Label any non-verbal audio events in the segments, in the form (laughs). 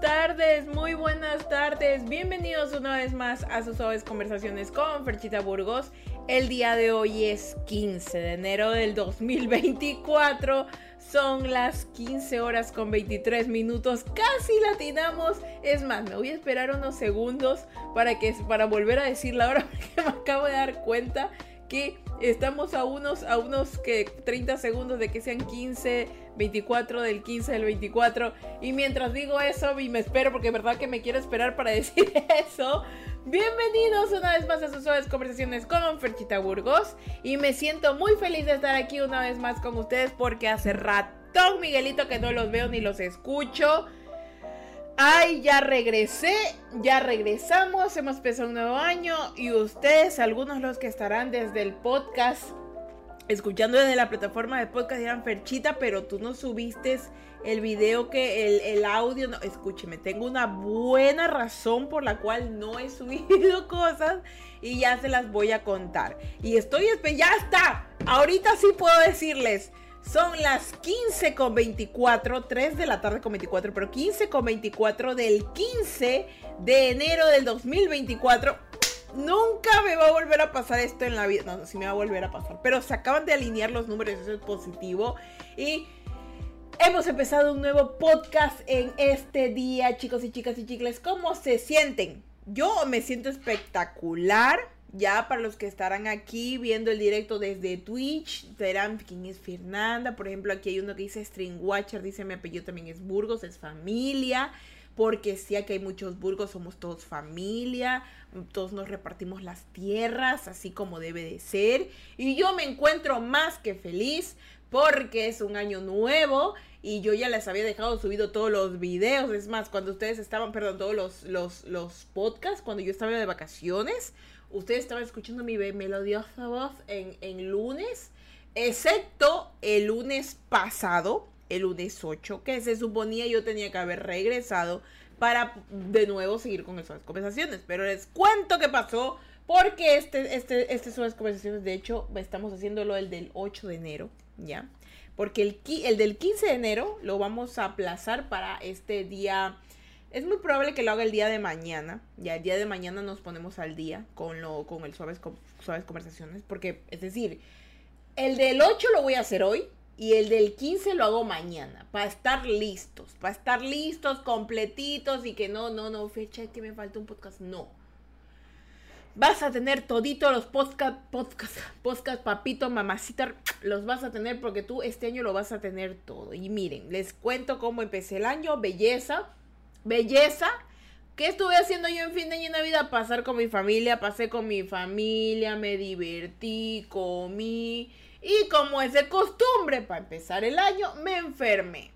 tardes, muy buenas tardes. Bienvenidos una vez más a sus suaves conversaciones con Ferchita Burgos. El día de hoy es 15 de enero del 2024. Son las 15 horas con 23 minutos. Casi latinamos. Es más, me voy a esperar unos segundos para, que, para volver a decir la hora (laughs) porque me acabo de dar cuenta que estamos a unos, a unos que 30 segundos de que sean 15, 24 del 15 del 24. Y mientras digo eso y me espero, porque es verdad que me quiero esperar para (laughs) decir eso. Bienvenidos una vez más a sus suaves conversaciones con Ferchita Burgos. Y me siento muy feliz de estar aquí una vez más con ustedes porque hace rato, Miguelito, que no los veo ni los escucho. Ay, ya regresé, ya regresamos, hemos empezado un nuevo año y ustedes, algunos los que estarán desde el podcast, escuchando desde la plataforma de podcast, dirán, Ferchita, pero tú no subiste el video que el, el, audio, no, escúcheme, tengo una buena razón por la cual no he (laughs) subido cosas y ya se las voy a contar. Y estoy, ya está, ahorita sí puedo decirles. Son las 15 con 24, 3 de la tarde con 24, pero 15 con 24 del 15 de enero del 2024. Nunca me va a volver a pasar esto en la vida. No, sí me va a volver a pasar. Pero se acaban de alinear los números, eso es positivo. Y hemos empezado un nuevo podcast en este día, chicos y chicas y chicles. ¿Cómo se sienten? Yo me siento espectacular ya para los que estarán aquí viendo el directo desde Twitch, verán quién es Fernanda. Por ejemplo, aquí hay uno que dice String Watcher, dice mi apellido también es Burgos, es familia. Porque sí, aquí hay muchos Burgos, somos todos familia, todos nos repartimos las tierras, así como debe de ser. Y yo me encuentro más que feliz porque es un año nuevo y yo ya les había dejado subido todos los videos. Es más, cuando ustedes estaban, perdón, todos los, los, los podcasts, cuando yo estaba de vacaciones, ustedes estaban escuchando mi melodiosa voz en, en lunes, excepto el lunes pasado, el lunes 8, que se suponía yo tenía que haber regresado para de nuevo seguir con esas conversaciones. Pero les cuento qué pasó, porque este, este, este son las conversaciones, de hecho, estamos haciéndolo el del 8 de enero, ¿ya? Porque el, el del 15 de enero lo vamos a aplazar para este día es muy probable que lo haga el día de mañana. Ya el día de mañana nos ponemos al día con, lo, con el suaves, suaves conversaciones. Porque, es decir, el del 8 lo voy a hacer hoy. Y el del 15 lo hago mañana. Para estar listos. Para estar listos, completitos. Y que no, no, no, fecha que me falta un podcast. No. Vas a tener todito los podcast, podcast, podcast, papito, mamacita. Los vas a tener porque tú este año lo vas a tener todo. Y miren, les cuento cómo empecé el año. Belleza belleza. ¿Qué estuve haciendo yo en fin de año y Navidad? Pasar con mi familia, pasé con mi familia, me divertí, comí. Y como es de costumbre, para empezar el año, me enfermé.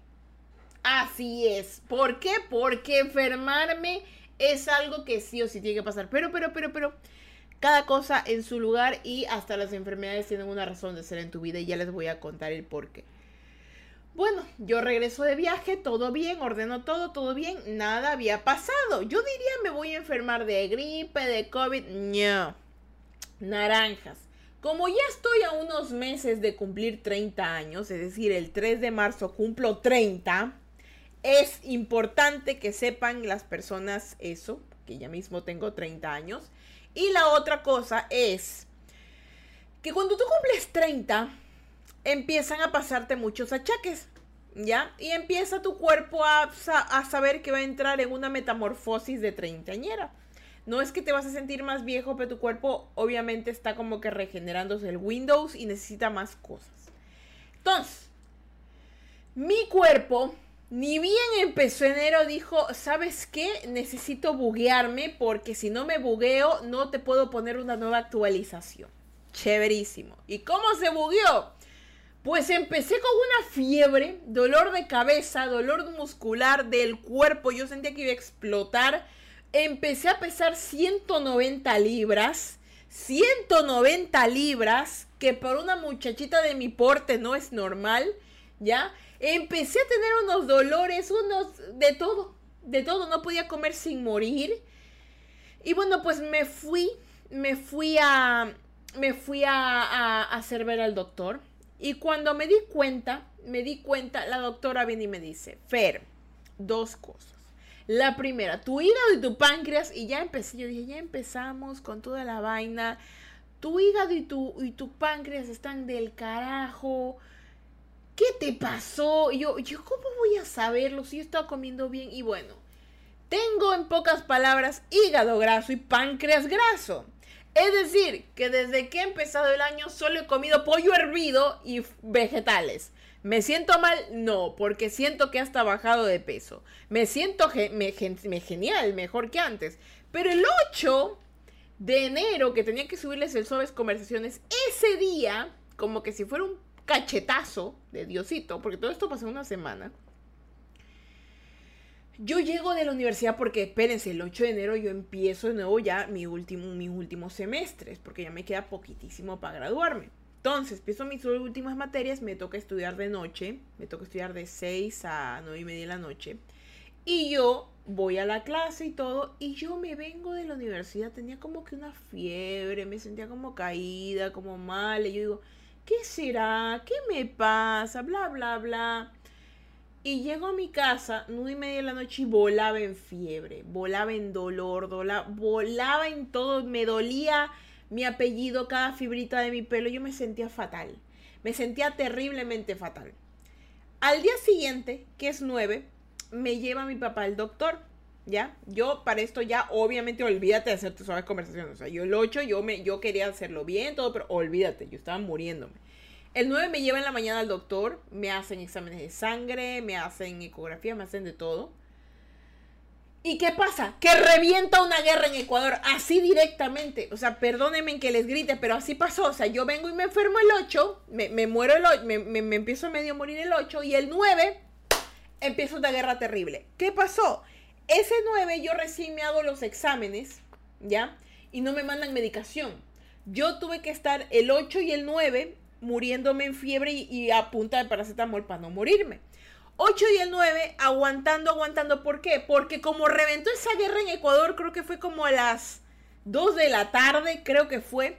Así es. ¿Por qué? Porque enfermarme es algo que sí o sí tiene que pasar. Pero, pero, pero, pero, cada cosa en su lugar y hasta las enfermedades tienen una razón de ser en tu vida y ya les voy a contar el por qué. Bueno, yo regreso de viaje, todo bien, ordeno todo, todo bien, nada había pasado. Yo diría me voy a enfermar de gripe, de COVID, no. Naranjas. Como ya estoy a unos meses de cumplir 30 años, es decir, el 3 de marzo cumplo 30, es importante que sepan las personas eso, que ya mismo tengo 30 años. Y la otra cosa es que cuando tú cumples 30, empiezan a pasarte muchos achaques, ¿ya? Y empieza tu cuerpo a, a, saber que va a entrar en una metamorfosis de treintañera. No es que te vas a sentir más viejo, pero tu cuerpo obviamente está como que regenerándose el Windows y necesita más cosas. Entonces, mi cuerpo, ni bien empezó enero, dijo, ¿sabes qué? Necesito buguearme porque si no me bugueo no te puedo poner una nueva actualización. Chéverísimo. ¿Y cómo se bugueó? Pues empecé con una fiebre, dolor de cabeza, dolor muscular del cuerpo. Yo sentía que iba a explotar. Empecé a pesar 190 libras. 190 libras, que por una muchachita de mi porte no es normal, ¿ya? Empecé a tener unos dolores, unos de todo, de todo, no podía comer sin morir. Y bueno, pues me fui, me fui a, me fui a, a hacer ver al doctor y cuando me di cuenta, me di cuenta, la doctora viene y me dice, Fer, dos cosas. La primera, tu hígado y tu páncreas. Y ya empecé, yo dije, ya empezamos con toda la vaina. Tu hígado y tu, y páncreas están del carajo. ¿Qué te pasó? yo, yo, ¿cómo voy a saberlo si yo estaba comiendo bien? Y bueno, tengo en pocas palabras hígado graso y páncreas graso. Es decir, que desde que he empezado el año solo he comido pollo hervido y vegetales. ¿Me siento mal? No, porque siento que hasta bajado de peso. Me siento genial, mejor que antes. Pero el 8 de enero, que tenía que subirles el Sobes Conversaciones, ese día, como que si fuera un cachetazo de Diosito, porque todo esto pasó una semana. Yo llego de la universidad porque, espérense, el 8 de enero yo empiezo de nuevo ya mi último, mis últimos semestres, porque ya me queda poquitísimo para graduarme. Entonces, empiezo mis últimas materias, me toca estudiar de noche, me toca estudiar de 6 a 9 y media de la noche. Y yo voy a la clase y todo, y yo me vengo de la universidad, tenía como que una fiebre, me sentía como caída, como mal, y yo digo, ¿qué será? ¿Qué me pasa? Bla, bla, bla. Y llego a mi casa, nueve y media de la noche, y volaba en fiebre, volaba en dolor, volaba en todo, me dolía mi apellido, cada fibrita de mi pelo, yo me sentía fatal. Me sentía terriblemente fatal. Al día siguiente, que es 9, me lleva mi papá al doctor. ¿Ya? Yo para esto ya, obviamente, olvídate de hacer tus conversaciones. O sea, yo el 8, yo, me, yo quería hacerlo bien, todo, pero olvídate, yo estaba muriéndome. El 9 me lleva en la mañana al doctor, me hacen exámenes de sangre, me hacen ecografía, me hacen de todo. ¿Y qué pasa? Que revienta una guerra en Ecuador, así directamente. O sea, perdónenme que les grite, pero así pasó. O sea, yo vengo y me enfermo el 8, me, muero el 8, me, me, empiezo a medio morir el 8, y el 9 empieza una guerra terrible. ¿Qué pasó? Ese 9 yo recién me hago los exámenes, ¿ya? Y no me mandan medicación. Yo tuve que estar el 8 y el 9 muriéndome en fiebre y, y a punta de paracetamol para no morirme. 8 y el 9 aguantando, aguantando. ¿Por qué? Porque como reventó esa guerra en Ecuador, creo que fue como a las 2 de la tarde, creo que fue.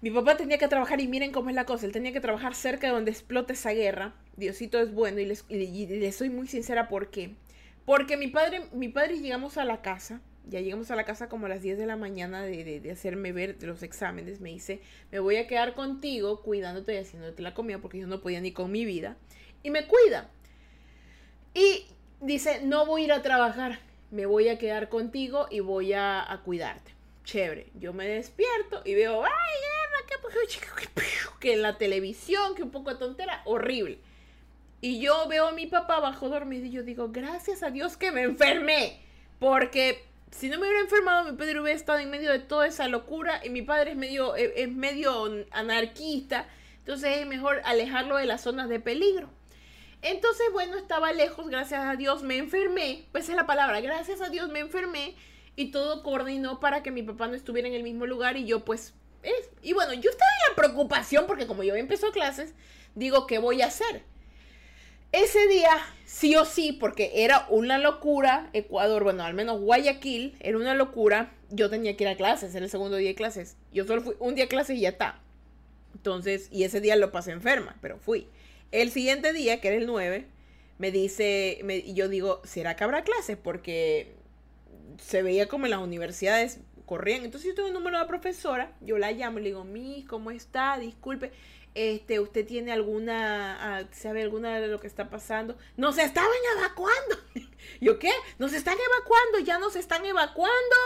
Mi papá tenía que trabajar y miren cómo es la cosa, él tenía que trabajar cerca de donde explota esa guerra. Diosito es bueno y les, soy muy sincera por qué. Porque mi padre, mi padre llegamos a la casa, ya llegamos a la casa como a las 10 de la mañana de, de, hacerme ver los exámenes. Me dice, me voy a quedar contigo cuidándote y haciéndote la comida porque yo no podía ni con mi vida. Y me cuida. Y dice, no voy a ir a trabajar, me voy a quedar contigo y voy a, cuidarte. Chévere, yo me despierto y veo, ay, que en la televisión, que un poco de tontera, horrible. Y yo veo a mi papá bajo dormido y yo digo, gracias a Dios que me enfermé. Porque si no me hubiera enfermado, mi padre hubiera estado en medio de toda esa locura y mi padre es medio, es medio anarquista. Entonces es mejor alejarlo de las zonas de peligro. Entonces, bueno, estaba lejos, gracias a Dios me enfermé, pues es la palabra, gracias a Dios me enfermé y todo coordinó para que mi papá no estuviera en el mismo lugar y yo pues... Es, y bueno, yo estaba en la preocupación porque como yo empezó clases, digo, ¿qué voy a hacer? Ese día, sí o sí, porque era una locura, Ecuador, bueno, al menos Guayaquil, era una locura, yo tenía que ir a clases, era el segundo día de clases. Yo solo fui un día a clases y ya está. Entonces, y ese día lo pasé enferma, pero fui. El siguiente día, que era el 9, me dice, y yo digo, ¿será que habrá clases? Porque se veía como en las universidades corrían. Entonces yo tengo un número de profesora, yo la llamo y le digo, mi, ¿cómo está? Disculpe, este, ¿usted tiene alguna, ah, sabe alguna de lo que está pasando? Nos estaban evacuando. (laughs) ¿Yo qué? Nos están evacuando, ya nos están evacuando,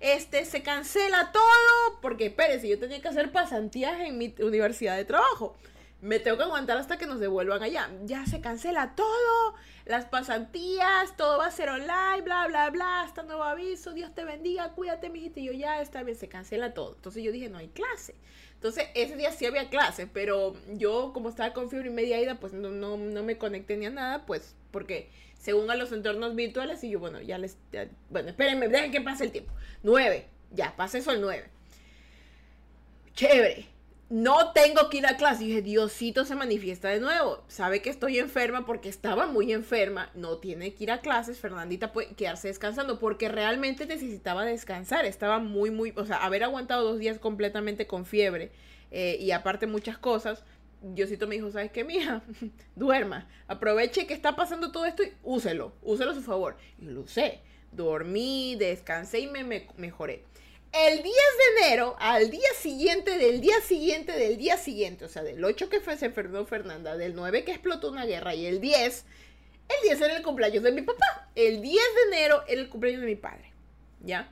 este, se cancela todo, porque espérese, yo tenía que hacer pasantías en mi universidad de trabajo me tengo que aguantar hasta que nos devuelvan allá. Ya se cancela todo, las pasantías, todo va a ser online, bla, bla, bla, hasta nuevo aviso, Dios te bendiga, cuídate, mijito. Y yo ya está bien, se cancela todo. Entonces yo dije, no hay clase. Entonces ese día sí había clase, pero yo como estaba con fiebre y media ida, pues no, no, no me conecté ni a nada, pues porque según a los entornos virtuales, y yo, bueno, ya les, bueno, espérenme, dejen que pase el tiempo. Nueve, ya, pase eso el nueve. Chévere no tengo que ir a clase. Y dije, Diosito se manifiesta de nuevo. Sabe que estoy enferma porque estaba muy enferma. No tiene que ir a clases. Fernandita puede quedarse descansando porque realmente necesitaba descansar. Estaba muy, muy, o sea, haber aguantado dos días completamente con fiebre eh, y aparte muchas cosas. Diosito me dijo, ¿sabes qué, mija? (laughs) Duerma. Aproveche que está pasando todo esto y úselo. Úselo a su favor. Y lo usé. Dormí, descansé y me, mejoré. El 10 de enero, al día siguiente, del día siguiente, del día siguiente, o sea, del 8 que fue, se enfermó Fernanda, del 9 que explotó una guerra y el 10, el 10 era el cumpleaños de mi papá. El 10 de enero era el cumpleaños de mi padre. ¿Ya?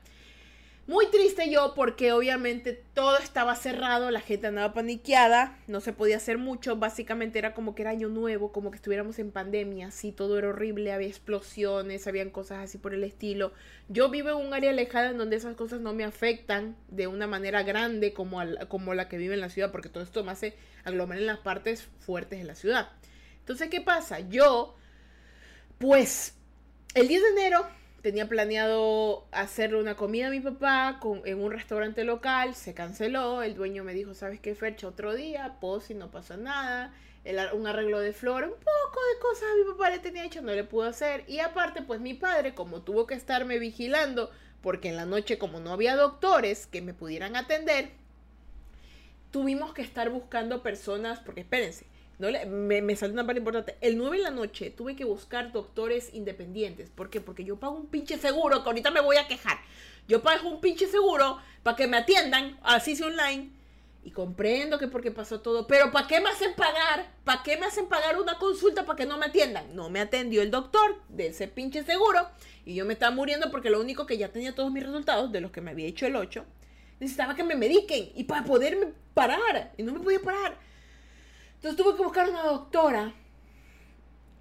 Muy triste yo porque obviamente todo estaba cerrado, la gente andaba paniqueada, no se podía hacer mucho, básicamente era como que era año nuevo, como que estuviéramos en pandemia, sí, todo era horrible, había explosiones, habían cosas así por el estilo. Yo vivo en un área alejada en donde esas cosas no me afectan de una manera grande como, como la que vive en la ciudad, porque todo esto me hace aglomerar en las partes fuertes de la ciudad. Entonces, ¿qué pasa? Yo, pues, el 10 de enero tenía planeado hacerle una comida a mi papá en un restaurante local, se canceló, el dueño me dijo, ¿sabes qué, fecha Otro día, pues si no pasa nada, un arreglo de flor, un poco de cosas a mi papá le tenía hecho, no le pudo hacer, y aparte, pues mi padre, como tuvo que estarme vigilando, porque en la noche como no había doctores que me pudieran atender, tuvimos que estar buscando personas, porque espérense, no me, me salió una parte importante. El 9 de la noche tuve que buscar doctores independientes. ¿Por qué? Porque yo pago un pinche seguro, que ahorita me voy a quejar. Yo pago un pinche seguro para que me atiendan, así sea online. Y comprendo que porque pasó todo. Pero ¿para qué me hacen pagar? ¿Para qué me hacen pagar una consulta para que no me atiendan? No me atendió el doctor de ese pinche seguro. Y yo me estaba muriendo porque lo único que ya tenía todos mis resultados, de los que me había hecho el 8, necesitaba que me mediquen. Y para poderme parar. Y no me podía parar. Entonces tuve que buscar una doctora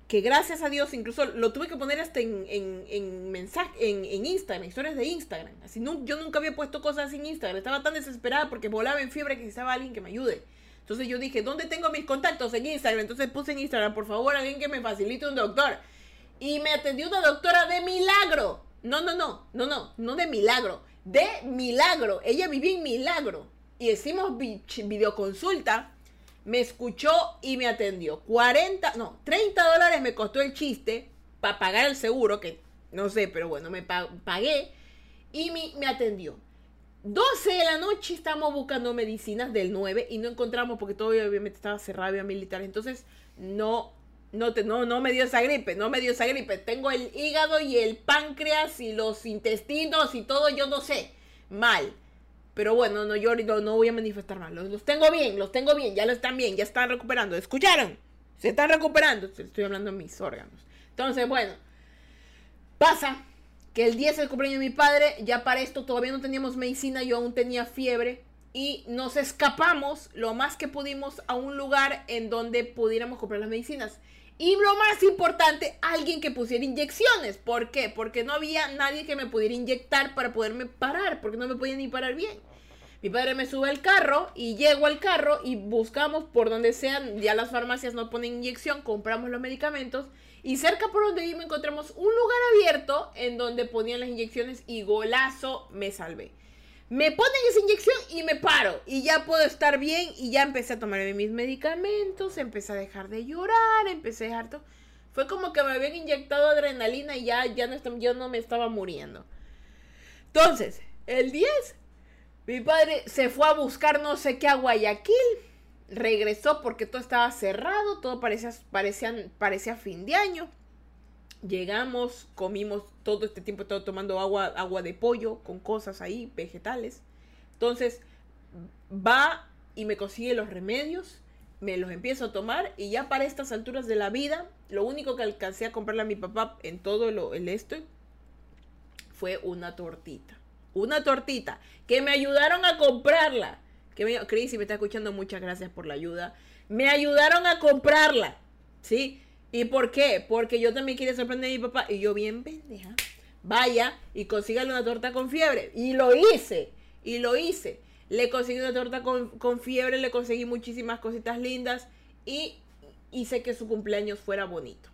que gracias a Dios incluso lo tuve que poner hasta en, en, en mensaje, en, en, Instagram, historias de Instagram. Así no, yo nunca había puesto cosas en Instagram. Estaba tan desesperada porque volaba en fiebre que necesitaba alguien que me ayude. Entonces yo dije, ¿dónde tengo mis contactos? En Instagram. Entonces puse en Instagram, por favor, alguien que me facilite un doctor. Y me atendió una doctora de milagro. No, no, no, no, no, no de milagro. De milagro. Ella vivía en milagro. Y hicimos videoconsulta me escuchó y me atendió. 40, no, 30 dólares me costó el chiste para pagar el seguro, que no sé, pero bueno, me pagué y me, atendió. 12 de la noche estamos buscando medicinas del 9 y no encontramos porque todo obviamente estaba cerrado, había militares. Entonces, no, no, te, no, no me dio esa gripe, no me dio esa gripe. Tengo el hígado y el páncreas y los intestinos y todo, yo no sé, mal. Pero bueno, no, yo no, no voy a manifestar más. Los, tengo bien, los tengo bien, ya lo están bien, ya están recuperando. ¿Escucharon? Se están recuperando. Estoy hablando de mis órganos. Entonces, bueno, pasa que el 10 es el cumpleaños de mi padre. Ya para esto todavía no teníamos medicina, yo aún tenía fiebre. Y nos escapamos lo más que pudimos a un lugar en donde pudiéramos comprar las medicinas. Y lo más importante, alguien que pusiera inyecciones. ¿Por qué? Porque no había nadie que me pudiera inyectar para poderme parar, porque no me podía ni parar bien. Mi padre me sube al carro y llego al carro y buscamos por donde sean, ya las farmacias no ponen inyección, compramos los medicamentos y cerca por donde me encontramos un lugar abierto en donde ponían las inyecciones y golazo me salvé. Me ponen esa inyección y me paro. Y ya puedo estar bien. Y ya empecé a tomarme mis medicamentos. Empecé a dejar de llorar. Empecé a dejar todo. Fue como que me habían inyectado adrenalina y ya, ya no, yo no me estaba muriendo. Entonces, el 10, mi padre se fue a buscar no sé qué a Guayaquil. Regresó porque todo estaba cerrado. Todo parecía, parecía, parecía fin de año. Llegamos, comimos todo este tiempo, todo tomando agua, agua de pollo con cosas ahí, vegetales. Entonces, va y me consigue los remedios, me los empiezo a tomar y ya para estas alturas de la vida, lo único que alcancé a comprarle a mi papá en todo lo, el esto fue una tortita. Una tortita que me ayudaron a comprarla. Que me, Cris, si me está escuchando, muchas gracias por la ayuda. Me ayudaron a comprarla. ¿Sí? ¿Y por qué? Porque yo también quería sorprender a mi papá. Y yo bien pendeja. Vaya y consígale una torta con fiebre. Y lo hice. Y lo hice. Le conseguí una torta con, fiebre. Le conseguí muchísimas cositas lindas. Y hice que su cumpleaños fuera bonito.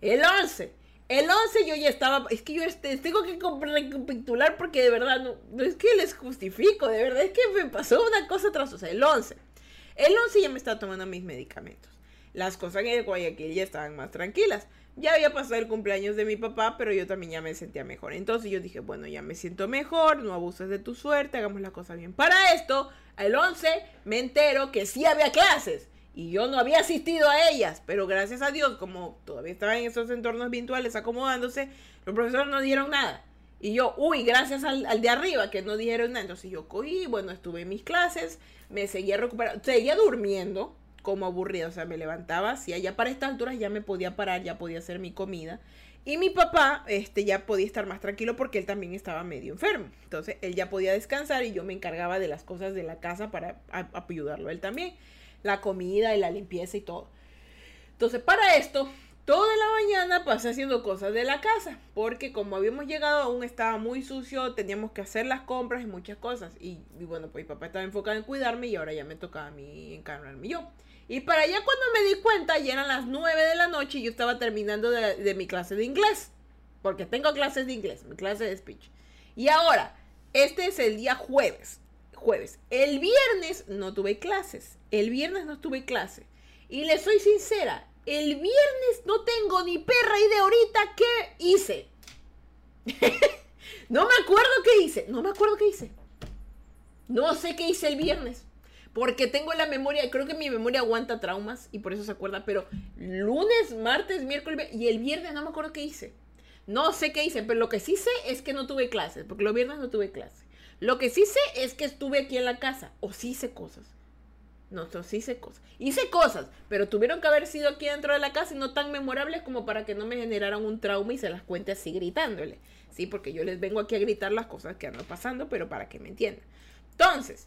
El 11. El 11 yo ya estaba, es que yo tengo que recapitular porque de verdad no, es que les justifico, de verdad es que me pasó una cosa tras otra. El 11. El 11 ya me estaba tomando mis medicamentos las cosas en Guayaquil ya estaban más tranquilas. Ya había pasado el cumpleaños de mi papá, pero yo también ya me sentía mejor. Entonces yo dije, bueno, ya me siento mejor, no abuses de tu suerte, hagamos la cosa bien. Para esto, el 11 me entero que sí había clases. Y yo no había asistido a ellas, pero gracias a Dios, como todavía estaba en esos entornos virtuales acomodándose, los profesores no dijeron nada. Y yo, uy, gracias al, al, de arriba que no dijeron nada. Entonces yo cogí, bueno, estuve en mis clases, me seguía recuperando, seguía durmiendo como aburrida, o sea, me levantaba, si allá para estas alturas ya me podía parar, ya podía hacer mi comida. Y mi papá este, ya podía estar más tranquilo porque él también estaba medio enfermo. Entonces él ya podía descansar y yo me encargaba de las cosas de la casa para ayudarlo él también. La comida y la limpieza y todo. Entonces para esto Toda la mañana pasé haciendo cosas de la casa, porque como habíamos llegado aún estaba muy sucio, teníamos que hacer las compras y muchas cosas. Y, bueno, pues mi papá estaba enfocado en cuidarme y ahora ya me tocaba a mí encargarme yo. Y para allá cuando me di cuenta, ya eran las 9 de la noche y yo estaba terminando de, de mi clase de inglés. Porque tengo clases de inglés, mi clase de speech. Y ahora, este es el día jueves. Jueves. El viernes no tuve clases. El viernes no tuve clase. Y le soy sincera, el viernes no tengo ni perra idea ahorita qué hice. (laughs) no me acuerdo qué hice. No me acuerdo qué hice. No sé qué hice el viernes. Porque tengo la memoria, creo que mi memoria aguanta traumas y por eso se acuerda. Pero lunes, martes, miércoles y el viernes no me acuerdo qué hice. No sé qué hice, pero lo que sí sé es que no tuve clases, porque los viernes no tuve clases. Lo que sí sé es que estuve aquí en la casa, o sí hice cosas. No, sí hice cosas. Hice cosas, pero tuvieron que haber sido aquí dentro de la casa y no tan memorables como para que no me generaran un trauma y se las cuente así gritándole. Sí, porque yo les vengo aquí a gritar las cosas que andan pasando, pero para que me entiendan. Entonces,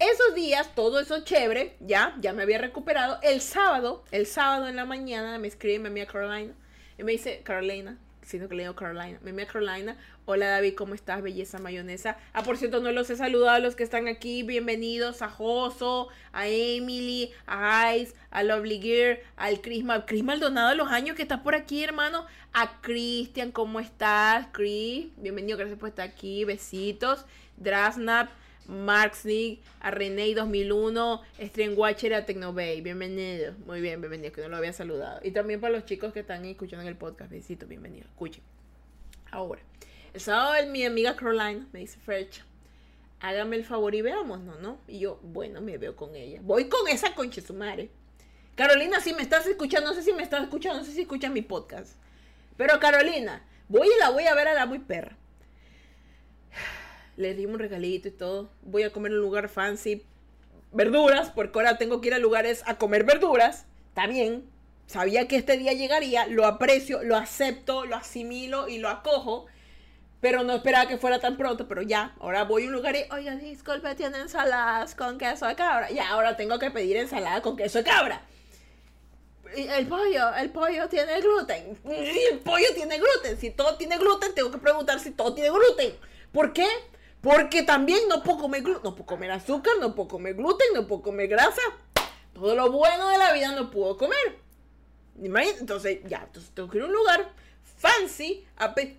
esos días, todo eso chévere, ya, ya me había recuperado. El sábado, el sábado en la mañana me escribe mi Carolina y me dice, Carolina, sino que leo Carolina. Mi amiga Carolina, hola David, ¿cómo estás? Belleza mayonesa. Ah, por cierto, no los he saludado a los que están aquí. Bienvenidos a Joso, a Emily, a Ice, a Lovely Gear, al Chris, Chris Maldonado, los años que estás por aquí, hermano. A Cristian, ¿cómo estás? Chris, bienvenido, gracias por estar aquí. Besitos. Drasnap. Mark Sneak, a René 2001, Watcher a Tecnobay. Bienvenido. Muy bien, bienvenido, que no lo había saludado. Y también para los chicos que están escuchando en el podcast. Besitos, bienvenido. Escuchen. Ahora, el sábado mi amiga Caroline me dice, Frecha, hágame el favor y veamos, ¿no? ¿no? Y yo, bueno, me veo con ella. Voy con esa concha su madre. Carolina, si me estás escuchando, no sé si me estás escuchando, no sé si escuchas mi podcast. Pero Carolina, voy y la voy a ver a la muy perra le dimos un regalito y todo. Voy a comer en un lugar fancy. Verduras, porque ahora tengo que ir a lugares a comer verduras. Está bien. Sabía que este día llegaría, lo aprecio, lo acepto, lo asimilo y lo acojo. Pero no esperaba que fuera tan pronto, pero ya, ahora voy a un lugar y, oiga, disculpe, tiene ensaladas con queso de cabra. Ya, ahora tengo que pedir ensalada con queso de cabra. El pollo, el pollo tiene gluten. El pollo tiene gluten. Si todo tiene gluten, tengo que preguntar si todo tiene gluten. ¿Por qué? Porque también no puedo comer no puedo comer azúcar, no puedo comer gluten, no puedo comer grasa. Todo lo bueno de la vida no puedo comer. Entonces, ya, entonces tengo que ir a un lugar fancy.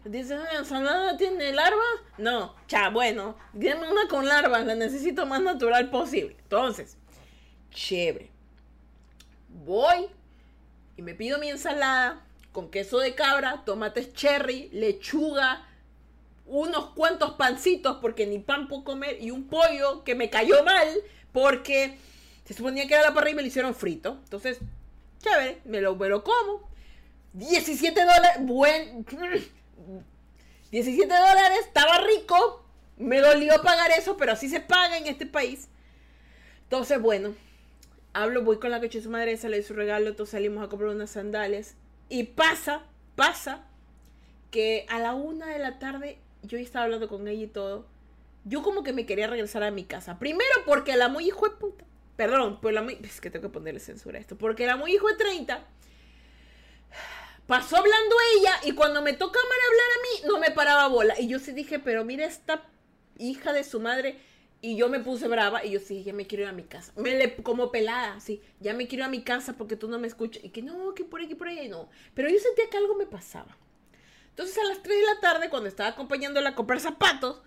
Dice, ¿la ensalada tiene larvas? No, ya, bueno, dime una con larvas, la necesito más natural posible. Entonces, chévere. Voy y me pido mi ensalada con queso de cabra, tomates cherry, lechuga, unos cuantos pancitos porque ni pan puedo comer y un pollo que me cayó mal porque se suponía que era la parrilla y me lo hicieron frito. Entonces, chévere, me lo, me como. 17 dólares, buen... (clears throat) 17 dólares, estaba rico. Me dolió pagar eso, pero así se paga en este país. Entonces, bueno, hablo, voy con la coche de su madre, se le dio su regalo, entonces salimos a comprar unas sandalias. Y pasa, pasa, que a la una de la tarde yo estaba hablando con ella y todo, yo como que me quería regresar a mi casa. Primero porque la muy hijo de puta, perdón, pues la muy, es que tengo que ponerle censura a esto, porque la muy hijo de 30 pasó hablando ella y cuando me toca mal hablar a mí no me paraba bola. Y yo sí dije, pero mira esta hija de su madre. Y yo me puse brava y yo sí, ya me quiero ir a mi casa. Me como pelada, sí, ya me quiero ir a mi casa porque tú no me escuchas. Y que no, que por aquí, por ahí, no. Pero yo sentía que algo me pasaba. Entonces a las 3 de la tarde, cuando estaba acompañándola a comprar zapatos,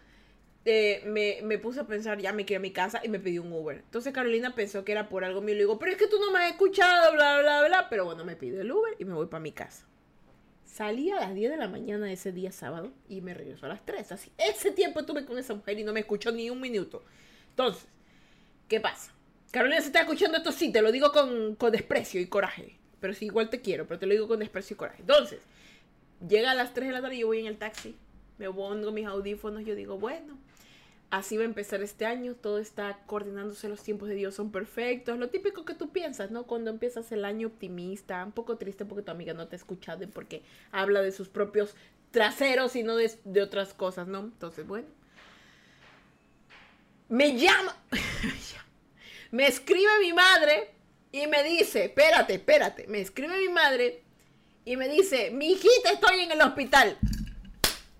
eh, me, puse a pensar, ya me quiero a mi casa y me pidió un Uber. Entonces Carolina pensó que era por algo mío. Le digo, pero es que tú no me has escuchado, bla, bla, bla. Pero bueno, me pidió el Uber y me voy para mi casa. Salí a las 10 de la mañana ese día sábado y me regreso a las 3. Así, ese tiempo estuve con esa mujer y no me escuchó ni un minuto. Entonces, ¿qué pasa? Carolina, se está escuchando esto, sí, te lo digo con, con desprecio y coraje. Pero sí, igual te quiero, pero te lo digo con desprecio y coraje. Entonces, llega a las 3 de la tarde y yo voy en el taxi. Me pongo mis audífonos, yo digo, bueno, así va a empezar este año, todo está coordinándose, los tiempos de Dios son perfectos, lo típico que tú piensas, ¿no? Cuando empiezas el año optimista, un poco triste porque tu amiga no te ha escuchado y porque habla de sus propios traseros y no de, de otras cosas, ¿no? Entonces, bueno. Me llama, (laughs) me escribe mi madre y me dice, espérate, espérate, me escribe mi madre y me dice, mi hijita, estoy en el hospital.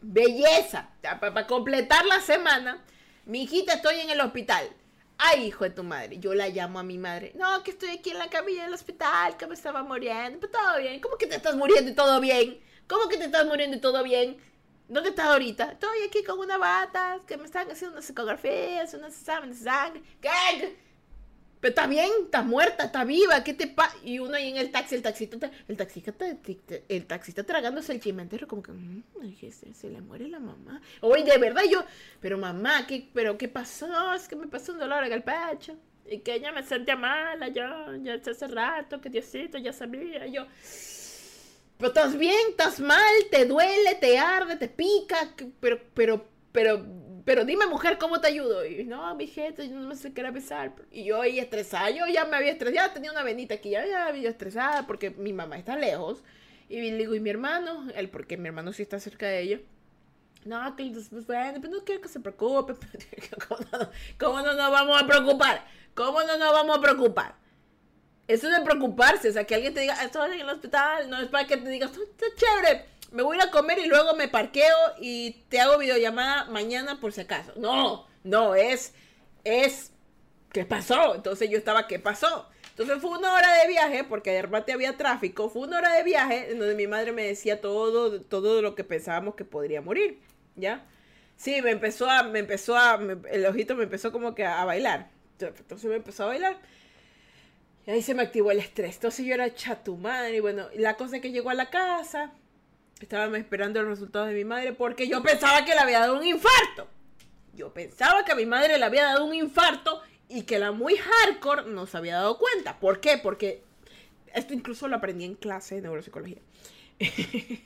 Belleza, para completar la semana mi hijita, estoy en el hospital. Ay, hijo de tu madre. Yo la llamo a mi madre. No, que estoy aquí en la camilla del hospital, que me estaba muriendo. Pues todo bien. ¿Cómo que te estás muriendo y todo bien? ¿Cómo que te estás muriendo y todo bien? ¿Dónde estás ahorita? Estoy aquí con una bata, que me están haciendo unas ecografías, unos exámenes de sangre. ¿Qué? Pero está bien, está muerta, está viva, ¿qué te pasa? Y uno ahí en el taxi, el taxista, el taxista, el taxista tragándose el chimentero, como que, se, se, le muere la mamá. Oye, de verdad, yo, pero mamá, ¿qué, pero qué pasó? Es que me pasó un dolor en el pecho. Y que ella me sentía mala, yo, ya hace rato, que Diosito ya sabía, yo. Pero estás bien, estás mal, te duele, te arde, te pica, pero, pero, pero pero dime, mujer, ¿cómo te ayudo? Y no, mi gente, yo no me sé qué era besar. Y yo ahí estresada, yo ya me había estresado, ya tenía una venita aquí, ya, ya había estresada porque mi mamá está lejos. Y le digo, ¿y mi hermano? Él, porque mi hermano sí está cerca de ella. No, que pues, bueno, pero no quiero que se preocupe. (laughs) ¿Cómo no, nos vamos a preocupar? ¿Cómo no nos vamos a preocupar? Eso de preocuparse, o sea, que alguien te diga, estoy en el hospital, no es para que te digas, está chévere me voy a ir a comer y luego me parqueo y te hago videollamada mañana por si acaso. No, no, es, es, ¿qué pasó? Entonces yo estaba, ¿qué pasó? Entonces fue una hora de viaje, porque de repente había tráfico, fue una hora de viaje en donde mi madre me decía todo, todo lo que pensábamos que podría morir, ¿ya? Sí, me empezó a, me empezó a, el ojito me empezó como que a, bailar. Entonces me empezó a bailar. Y ahí se me activó el estrés. Entonces yo era chatumán y bueno, la cosa es que llegó a la casa, estaba esperando el resultado de mi madre porque yo pensaba que le había dado un infarto. Yo pensaba que a mi madre le había dado un infarto y que la muy hardcore no se había dado cuenta. ¿Por qué? Porque esto incluso lo aprendí en clase de neuropsicología. (laughs)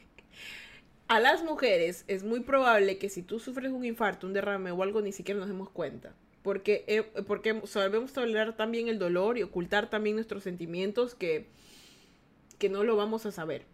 a las mujeres es muy probable que si tú sufres un infarto, un derrame o algo, ni siquiera nos demos cuenta. Porque, eh, porque sabemos tolerar también el dolor y ocultar también nuestros sentimientos que, que no lo vamos a saber.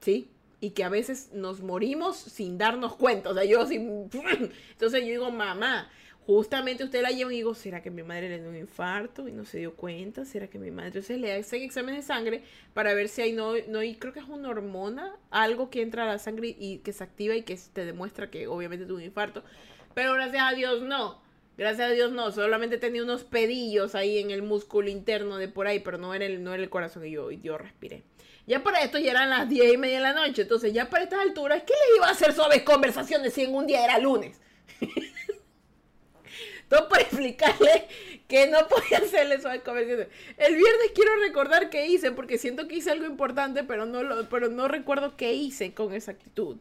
¿Sí? Y que a veces nos morimos sin darnos cuenta. O sea, yo sin... (laughs) Entonces yo digo, mamá, justamente usted la lleva y digo, ¿será que mi madre le dio un infarto y no se dio cuenta? ¿Será que mi madre? Entonces le hacen exámenes de sangre para ver si hay no, no y creo que es una hormona, algo que entra a la sangre y que se activa y que te demuestra que obviamente tuvo un infarto. Pero gracias a Dios no. Gracias a Dios no, solamente tenía unos pedillos ahí en el músculo interno de por ahí, pero no era el, no era el corazón yo, y yo respiré. Ya para esto ya eran las 10 y media de la noche. Entonces, ya para estas alturas, ¿qué le iba a hacer suaves conversaciones si en un día era lunes? (laughs) Todo para explicarle que no podía hacerle suaves conversaciones. El viernes quiero recordar qué hice, porque siento que hice algo importante, pero no, lo, pero no recuerdo qué hice con exactitud.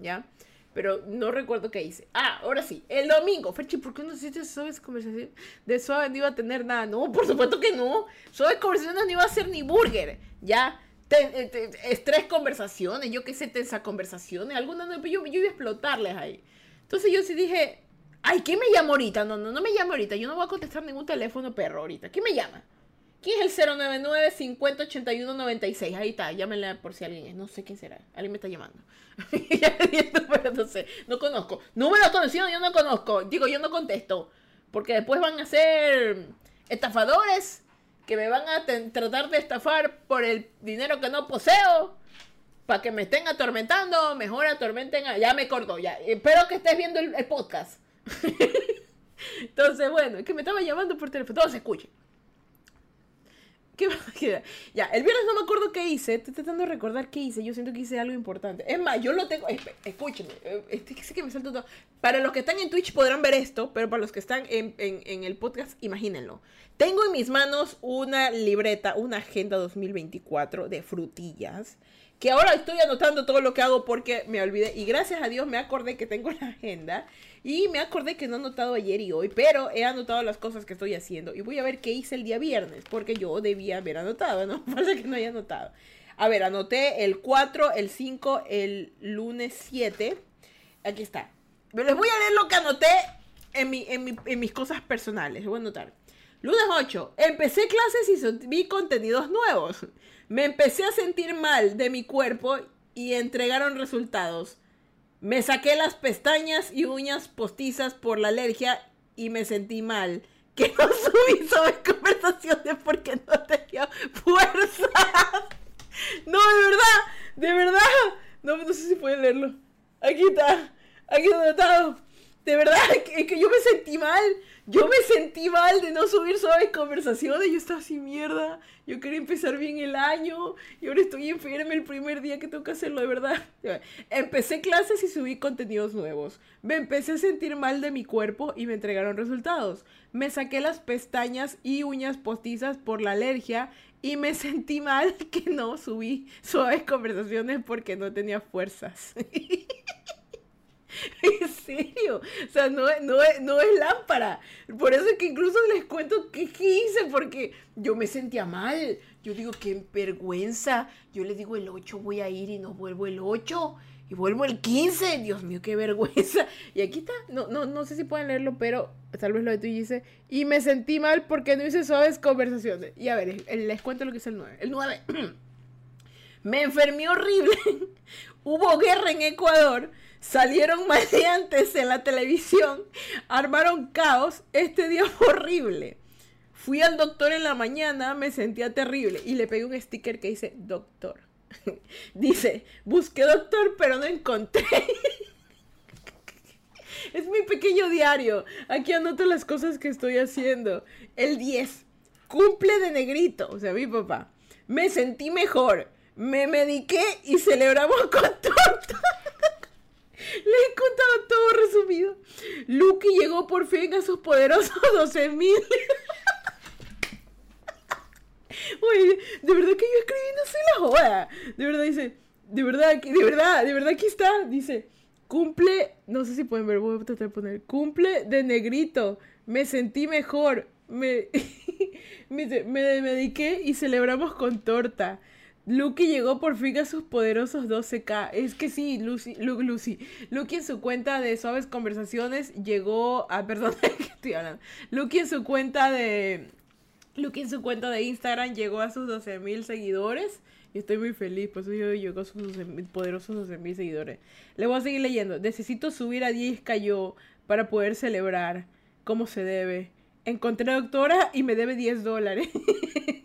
¿Ya? Pero no recuerdo qué hice. Ah, ahora sí. El domingo. Ferchi, ¿por qué no hiciste suaves conversaciones? De suave no iba a tener nada. No, por supuesto que no. Suaves conversaciones no iba a hacer ni burger. ¿Ya? Eh, estrés conversaciones, yo qué sé, tensa conversaciones, algunas no, yo, yo iba a explotarles ahí. Entonces yo sí dije, ay, ¿quién me llama ahorita? No, no, no me llama ahorita, yo no voy a contestar ningún teléfono perro ahorita. ¿Quién me llama? ¿Quién es el 099 50 81 96? Ahí está, llámenle por si alguien es. No sé quién será. Alguien me está llamando. (laughs) no sé. No conozco. Número conocido yo no conozco. Digo, yo no contesto. Porque después van a ser estafadores que me van a tratar de estafar por el dinero que no poseo, para que me estén atormentando, mejor atormenten a... Ya me cortó, ya. Espero que estés viendo el, podcast. (laughs) Entonces, bueno, es que me estaba llamando por teléfono. Se escucha. ¿Qué (laughs) Ya, el viernes no me acuerdo qué hice. Estoy tratando de recordar qué hice. Yo siento que hice algo importante. Es más, yo lo tengo. Escúcheme. Eh, este que me salto todo. Para los que están en Twitch podrán ver esto, pero para los que están en, en el podcast, imagínenlo. Tengo en mis manos una libreta, una agenda 2024 de frutillas. Que ahora estoy anotando todo lo que hago porque me olvidé. Y gracias a Dios me acordé que tengo la agenda. Y me acordé que no he anotado ayer y hoy, pero he anotado las cosas que estoy haciendo. Y voy a ver qué hice el día viernes, porque yo debía haber anotado, ¿no? (laughs) Falta que no haya anotado. A ver, anoté el 4, el 5, el lunes 7. Aquí está. Les voy a leer lo que anoté en, mi, en, mis cosas personales. Voy a anotar. Lunes 8. Empecé clases y vi contenidos nuevos. Me empecé a sentir mal de mi cuerpo y entregaron resultados. Me saqué las pestañas y uñas postizas por la alergia y me sentí mal. (laughs) Que no subí sobre conversaciones porque no tenía fuerza. No, de verdad, de verdad. No, no sé si pueden leerlo. Aquí está, aquí está. De verdad, (laughs) es que yo me sentí mal. Yo me sentí mal de no subir suaves conversaciones. Yo estaba así, mierda. Yo quería empezar bien el año. Y ahora estoy enferma el primer día que tengo que hacerlo, de verdad. (laughs) Empecé clases y subí contenidos nuevos. Me empecé a sentir mal de mi cuerpo y me entregaron resultados. Me saqué las pestañas y uñas postizas por la alergia. Y me (laughs) sentí mal que no subí suaves conversaciones porque no tenía fuerzas. (laughs) en serio, o sea, no, no, no, es lámpara. Por eso es que incluso les cuento qué, hice, porque yo me sentía mal. Yo digo, qué vergüenza. Yo les digo, el 8 voy a ir y no vuelvo el 8. Y vuelvo el 15. Dios mío, qué vergüenza. (laughs) Y aquí está. No, no, no sé si pueden leerlo, pero tal vez lo de tú dice. Y me sentí mal porque no hice suaves conversaciones. Y a ver, les cuento lo que es el 9. El 9. (clears throat) me enfermé horrible. (laughs) Hubo guerra en Ecuador salieron (laughs) maleantes en la televisión, armaron caos, este día fue horrible. Fui al doctor en la mañana, me sentía terrible y le pegué un sticker que dice doctor. (laughs) dice, busqué doctor pero no encontré. (laughs) es mi pequeño diario. Aquí anoto las cosas que estoy haciendo. El 10. Cumple de negrito, o sea, mi papá. Me sentí mejor. Me mediqué y celebramos con torta. Le he contado todo resumido. Lucky llegó por fin a sus poderosos (laughs) 12 mil. Oye, de verdad que yo escribí soy la joda. De verdad dice, de verdad, de verdad, de verdad aquí está. Dice, cumple, no sé si pueden ver, voy a tratar de poner, cumple de negrito. Me sentí mejor. Me, (laughs) me, me dediqué y celebramos con torta. Lucky llegó por fin a sus poderosos 12k. Es que sí, Lucy, Lu, Lucy. Lucky en su cuenta de Suaves Conversaciones llegó a. (laughs) Perdón, (laughs) ¿qué estoy hablando? En su cuenta de. Lucky en su cuenta de Instagram llegó a sus 12.000 seguidores. Y estoy muy feliz, por eso yo llegó a sus poderosos 12.000 seguidores. Le voy a seguir leyendo. Necesito subir a 10k yo para poder celebrar como se debe. Encontré a doctora y me debe 10 dólares. (laughs)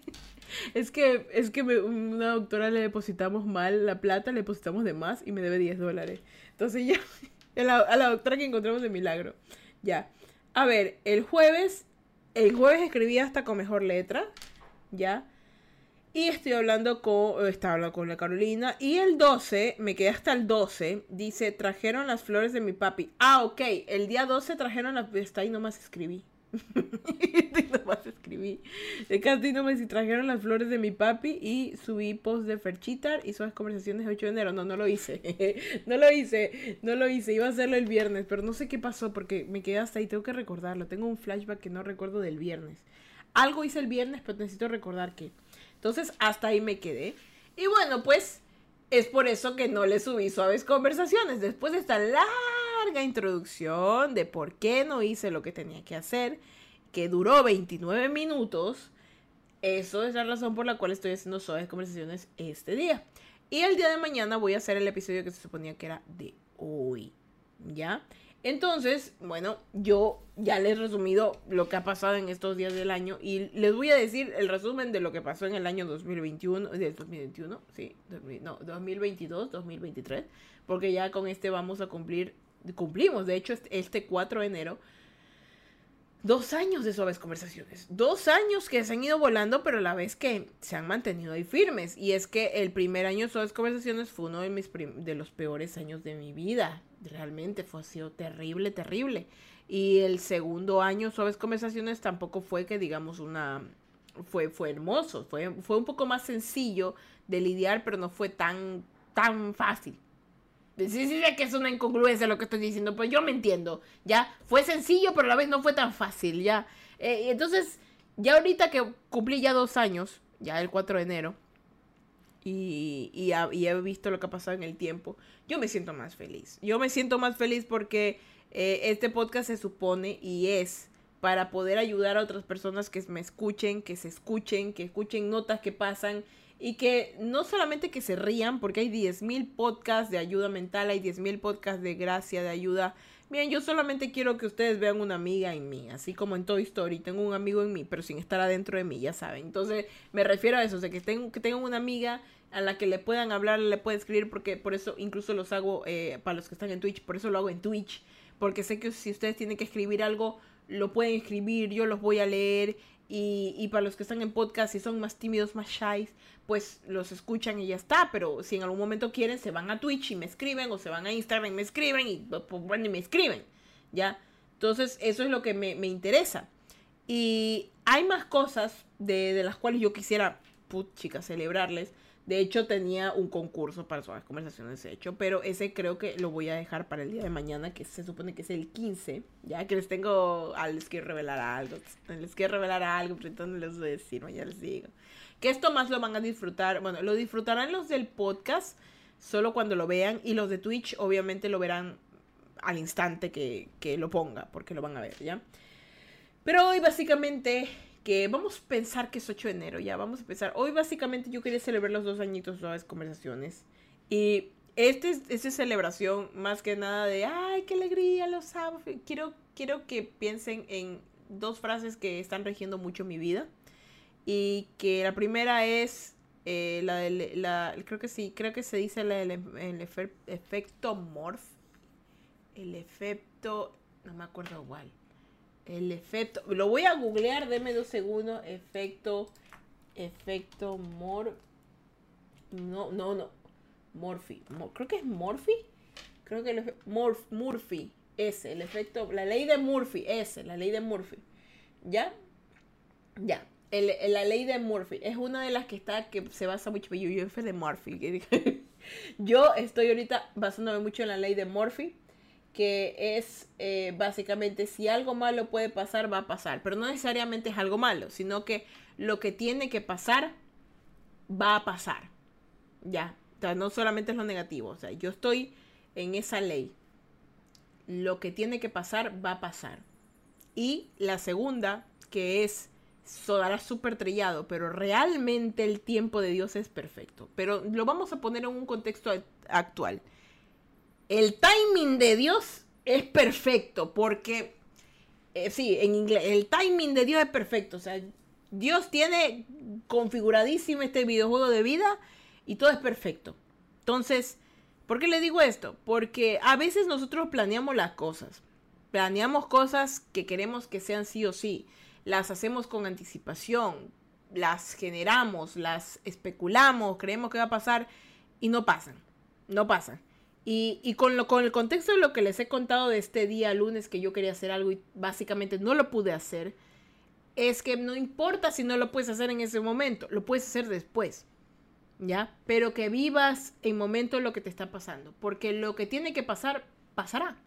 (laughs) Es que, es que una doctora le depositamos mal la plata, le depositamos de más y me debe 10 dólares. Entonces ya, (laughs) a la, doctora que encontramos de milagro. Ya. A ver, el jueves, el jueves escribí hasta con mejor letra, ¿ya? Y estoy hablando con, estaba hablando con la Carolina. Y el 12, me quedé hasta el 12, dice, trajeron las flores de mi papi. Ah, ok, el día 12 trajeron las, está ahí nomás escribí. (laughs) y nomás escribí. De me si trajeron las flores de mi papi y subí post de Ferchitar y las conversaciones de 8 de enero. No, no lo hice. (laughs) no lo hice. No lo hice. Iba a hacerlo el viernes, pero no sé qué pasó porque me quedé hasta ahí. Tengo que recordarlo. Tengo un flashback que no recuerdo del viernes. Algo hice el viernes, pero necesito recordar qué. Entonces, hasta ahí me quedé. Y bueno, pues es por eso que no le subí suaves conversaciones. Después de esta larga introducción de por qué no hice lo que tenía que hacer, que duró 29 minutos, eso es la razón por la cual estoy haciendo suaves conversaciones este día. Y el día de mañana voy a hacer el episodio que se suponía que era de hoy. ¿Ya? Entonces, bueno, yo ya les he resumido lo que ha pasado en estos días del año y les voy a decir el resumen de lo que pasó en el año 2021, de 2021, sí, no, 2022, 2023, porque ya con este vamos a cumplir, cumplimos, de hecho, este 4 de enero, dos años de suaves conversaciones. Dos años que se han ido volando, pero a la vez que se han mantenido ahí firmes. Y es que el primer año de suaves conversaciones fue uno de, mis de los peores años de mi vida realmente fue sido terrible, terrible. Y el segundo año, Suaves Conversaciones, tampoco fue que digamos una... Fue, fue hermoso, fue, fue un poco más sencillo de lidiar, pero no fue tan, tan fácil. Sí, sí, sé que es una incongruencia lo que estoy diciendo, pero yo me entiendo, ¿ya? Fue sencillo, pero a la vez no fue tan fácil, ¿ya? Eh, entonces, ya ahorita que cumplí ya dos años, ya el 4 de enero, y, y, he visto lo que ha pasado en el tiempo, yo me siento más feliz. Yo me siento más feliz porque eh, este podcast se supone y es para poder ayudar a otras personas que me escuchen, que se escuchen, que escuchen notas que pasan y que no solamente que se rían, porque hay 10.000 podcasts de ayuda mental, hay 10.000 podcasts de gracia, de ayuda. Miren, yo solamente quiero que ustedes vean una amiga en mí, así como en Toy Story, tengo un amigo en mí, pero sin estar adentro de mí, ya saben. Entonces, me refiero a eso, o sea, que, tengo, que tengan una amiga a la que le puedan hablar, le pueden escribir, porque por eso incluso los hago eh, para los que están en Twitch, por eso lo hago en Twitch, porque sé que si ustedes tienen que escribir algo, lo pueden escribir, yo los voy a leer. Y, para los que están en podcast y son más tímidos, más shy, pues los escuchan y ya está. Pero si en algún momento quieren, se van a Twitch y me escriben, o se van a Instagram y me escriben, y pues, bueno, y me escriben. ¿Ya? Entonces, eso es lo que me, me interesa. Y hay más cosas de, de las cuales yo quisiera, put, chicas, celebrarles. De hecho, tenía un concurso para suaves conversaciones hecho, pero ese creo que lo voy a dejar para el día de mañana, que se supone que es el 15. Ya que les tengo. Ah, les quiero revelar algo. Les quiero revelar algo, pero entonces les voy a decir, mañana les digo. Que esto más lo van a disfrutar. Bueno, lo disfrutarán los del podcast solo cuando lo vean. Y los de Twitch, obviamente, lo verán al instante que, que lo ponga, porque lo van a ver, ¿ya? Pero hoy básicamente que vamos a pensar que es 8 de enero, ya vamos a empezar. Hoy básicamente yo quería celebrar los dos añitos de las conversaciones. Y este, esta es celebración más que nada de, ay, qué alegría los sábados. Quiero, quiero que piensen en dos frases que están regiendo mucho mi vida. Y que la primera es eh, la del, la, creo que sí, creo que se dice la del el efecto morph. El efecto, no me acuerdo igual el efecto. Lo voy a googlear, deme dos segundos. Efecto. Efecto Mor. No, no, no. Morphy. creo que es Morphy. Creo que el Morph, Murphy. Ese, el efecto. La ley de Murphy. Ese, la ley de Murphy. ¿Ya? Ya. El, la ley de Murphy. Es una de las que está. Que se basa mucho. Yo, yo de Murphy. yo estoy ahorita basándome mucho en la ley de Murphy que es eh, básicamente si algo malo puede pasar, va a pasar, pero no necesariamente es algo malo, sino que lo que tiene que pasar, va a pasar. Ya, o sea, no solamente es lo negativo, o sea, yo estoy en esa ley. Lo que tiene que pasar, va a pasar. Y la segunda, que es, sodará súper trillado, pero realmente el tiempo de Dios es perfecto. Pero lo vamos a poner en un contexto actual el timing de Dios es perfecto, porque, eh, sí, en inglés, el timing de Dios es perfecto. O sea, Dios tiene configuradísimo este videojuego de vida y todo es perfecto. Entonces, ¿por qué le digo esto? Porque a veces nosotros planeamos las cosas. Planeamos cosas que queremos que sean sí o sí. Las hacemos con anticipación. Las generamos, las especulamos, creemos que va a pasar y no pasan. No pasan. Y, con, el contexto de lo que les he contado de este día lunes que yo quería hacer algo y básicamente no lo pude hacer, es que no importa si no lo puedes hacer en ese momento, lo puedes hacer después, ¿ya? Pero que vivas en momento lo que te está pasando, porque lo que tiene que pasar, pasará,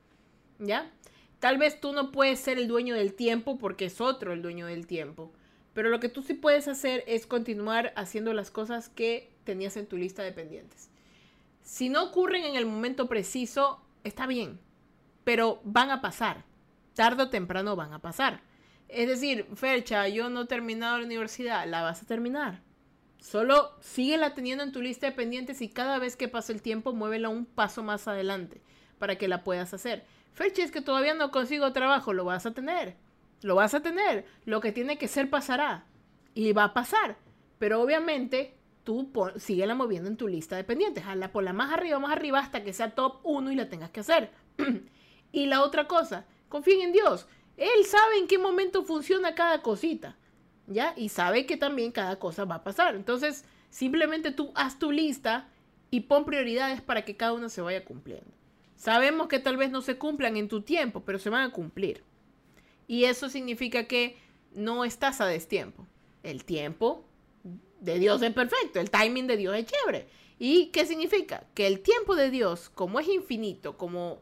¿ya? Tal vez tú no puedes ser el dueño del tiempo porque es otro el dueño del tiempo, pero lo que tú sí puedes hacer es continuar haciendo las cosas que tenías en tu lista de pendientes. Si no ocurren en el momento preciso, está bien, pero van a pasar. Tarde o temprano van a pasar. Es decir, Fercha, yo no he terminado la universidad, la vas a terminar. Solo síguela teniendo en tu lista de pendientes y cada vez que pase el tiempo, muévela un paso más adelante para que la puedas hacer. Fercha, es que todavía no consigo trabajo, lo vas a tener. Lo vas a tener. Lo que tiene que ser pasará. Y va a pasar. Pero obviamente tú síguela moviendo en tu lista de pendientes. Hazla por la más arriba, más arriba, hasta que sea top 1 y la tengas que hacer. (clears throat) y la otra cosa, confíen en Dios. Él sabe en qué momento funciona cada cosita. ¿Ya? Y sabe que también cada cosa va a pasar. Entonces, simplemente tú haz tu lista y pon prioridades para que cada uno se vaya cumpliendo. Sabemos que tal vez no se cumplan en tu tiempo, pero se van a cumplir. Y eso significa que no estás a destiempo. El tiempo de Dios es perfecto, el timing de Dios es chévere. ¿Y qué significa? Que el tiempo de Dios, como es infinito, como